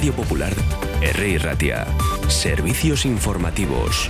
Radio Popular, R. Ratia. Servicios informativos.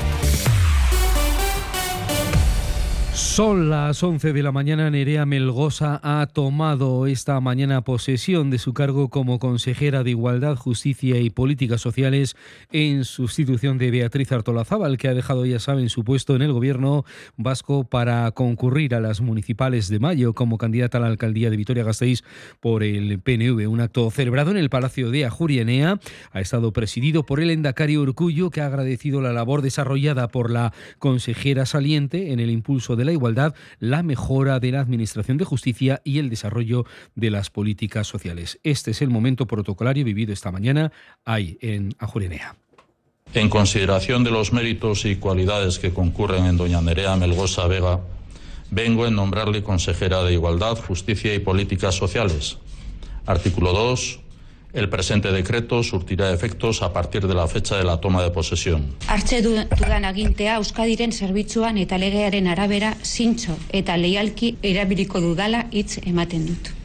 Son las 11 de la mañana. Nerea Melgosa ha tomado esta mañana posesión de su cargo como consejera de Igualdad, Justicia y Políticas Sociales en sustitución de Beatriz Artolazábal, que ha dejado, ya saben, su puesto en el gobierno vasco para concurrir a las municipales de mayo como candidata a la alcaldía de Vitoria-Gasteiz por el PNV. Un acto celebrado en el Palacio de Ajurienea ha estado presidido por el endacario Urcullo, que ha agradecido la labor desarrollada por la consejera saliente en el impulso de la igualdad, la mejora de la Administración de Justicia y el desarrollo de las políticas sociales. Este es el momento protocolario vivido esta mañana ahí en Ajurenea. En consideración de los méritos y cualidades que concurren en doña Nerea Melgosa Vega, vengo en nombrarle consejera de Igualdad, Justicia y Políticas Sociales. Artículo 2 el presente decreto surtirá efectos a partir de la fecha de la toma de posesión. Artxe dudan agintea Euskadiren zerbitzuan eta legearen arabera zintxo eta leialki erabiliko dudala hitz ematen dut.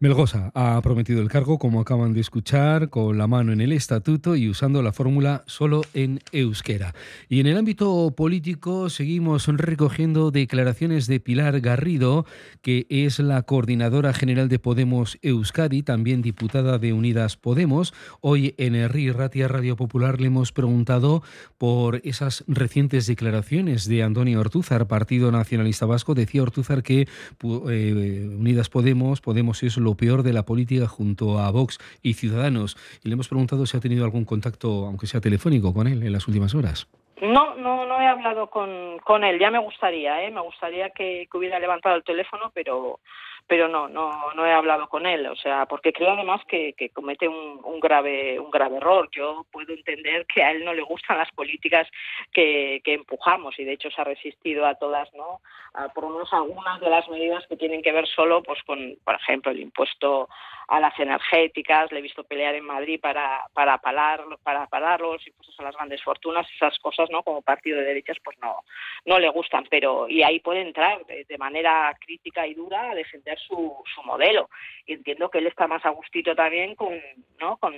Melgosa ha prometido el cargo, como acaban de escuchar, con la mano en el estatuto y usando la fórmula solo en euskera. Y en el ámbito político seguimos recogiendo declaraciones de Pilar Garrido, que es la coordinadora general de Podemos Euskadi, también diputada de Unidas Podemos. Hoy en el Ratia Radio Popular le hemos preguntado por esas recientes declaraciones de Antonio Ortúzar, Partido Nacionalista Vasco. Decía Ortúzar que eh, Unidas Podemos, Podemos es lo peor de la política junto a Vox y Ciudadanos. Y le hemos preguntado si ha tenido algún contacto, aunque sea telefónico, con él en las últimas horas. No, no, no he hablado con, con él. Ya me gustaría, ¿eh? Me gustaría que, que hubiera levantado el teléfono, pero pero no, no, no he hablado con él, o sea, porque creo además que, que comete un, un, grave, un grave error. Yo puedo entender que a él no le gustan las políticas que, que empujamos y de hecho se ha resistido a todas, ¿no? A, por lo menos algunas de las medidas que tienen que ver solo, pues con, por ejemplo, el impuesto a las energéticas, le he visto pelear en Madrid para, para parar, para parar los impuestos a las grandes fortunas, esas cosas, ¿no? Como partido de derechas, pues no, no le gustan, pero y ahí puede entrar de, de manera crítica y dura a defender su, modelo. Y entiendo que él está más a gustito también con, ¿no? con,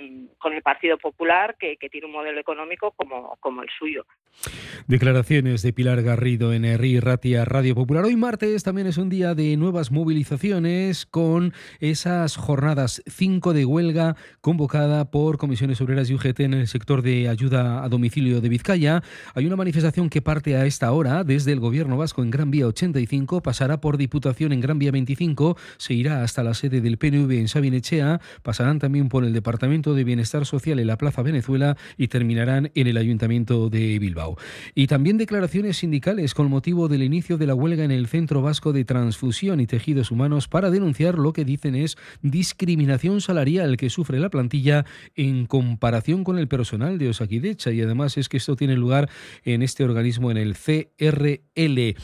el Partido Popular, que, tiene un modelo económico como, el suyo. Declaraciones de Pilar Garrido en RI Ratia Radio Popular. Hoy martes también es un día de nuevas movilizaciones con esas jornadas 5 de huelga convocada por comisiones obreras y UGT en el sector de ayuda a domicilio de Vizcaya. Hay una manifestación que parte a esta hora desde el Gobierno Vasco en Gran Vía 85, pasará por Diputación en Gran Vía 25, se irá hasta la sede del PNV en Sabinechea, pasarán también por el Departamento de Bienestar Social en la Plaza Venezuela y terminarán en el Ayuntamiento de Bilbao. Y también declaraciones sindicales con motivo del inicio de la huelga en el Centro Vasco de Transfusión y Tejidos Humanos para denunciar lo que dicen es discriminación salarial que sufre la plantilla en comparación con el personal de Osakidecha y además es que esto tiene lugar en este organismo en el CRL.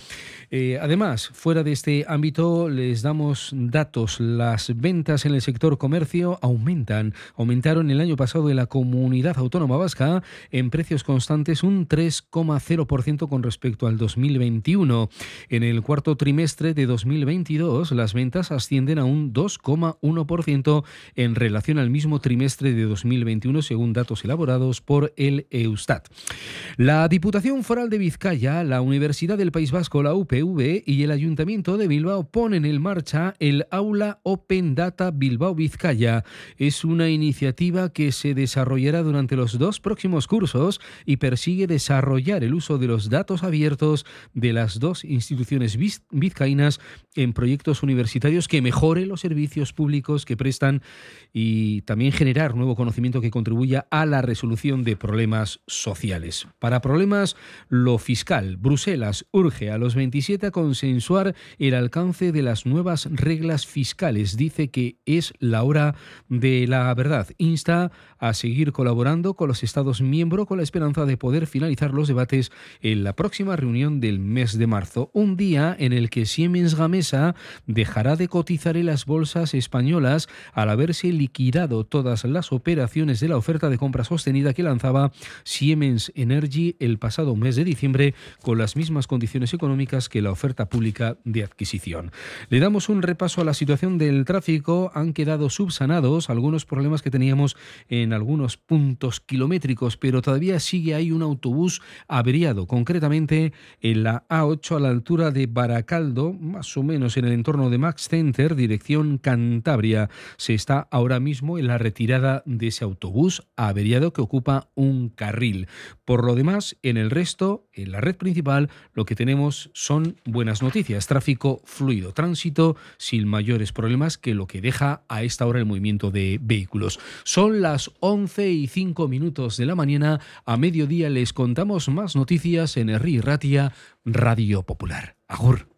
Eh, además, fuera de este ámbito les damos datos. Las ventas en el sector comercio aumentan. Aumentaron el año pasado en la comunidad autónoma vasca en precios constantes un 3,0% con respecto al 2021. En el cuarto trimestre de 2022 las ventas ascienden a un 2,1% en relación al mismo trimestre de 2021 según datos elaborados por el Eustat. La Diputación Foral de Vizcaya, la Universidad del País Vasco, la UPU, y el Ayuntamiento de Bilbao ponen en marcha el Aula Open Data Bilbao Vizcaya. Es una iniciativa que se desarrollará durante los dos próximos cursos y persigue desarrollar el uso de los datos abiertos de las dos instituciones vizcaínas en proyectos universitarios que mejoren los servicios públicos que prestan y también generar nuevo conocimiento que contribuya a la resolución de problemas sociales. Para problemas, lo fiscal, Bruselas urge a los 27 a consensuar el alcance de las nuevas reglas fiscales. Dice que es la hora de la verdad. Insta a seguir colaborando con los Estados miembros con la esperanza de poder finalizar los debates en la próxima reunión del mes de marzo, un día en el que Siemens Gamesa dejará de cotizar en las bolsas españolas al haberse liquidado todas las operaciones de la oferta de compra sostenida que lanzaba Siemens Energy el pasado mes de diciembre con las mismas condiciones económicas que la oferta pública de adquisición. Le damos un repaso a la situación del tráfico. Han quedado subsanados algunos problemas que teníamos en algunos puntos kilométricos, pero todavía sigue ahí un autobús averiado, concretamente en la A8 a la altura de Baracaldo, más o menos en el entorno de Max Center, dirección Cantabria. Se está ahora mismo en la retirada de ese autobús averiado que ocupa un carril. Por lo demás, en el resto, en la red principal, lo que tenemos son buenas noticias. Tráfico fluido, tránsito sin mayores problemas que lo que deja a esta hora el movimiento de vehículos. Son las 11 y 5 minutos de la mañana. A mediodía les contamos más noticias en Erri Ratia, Radio Popular. Agur.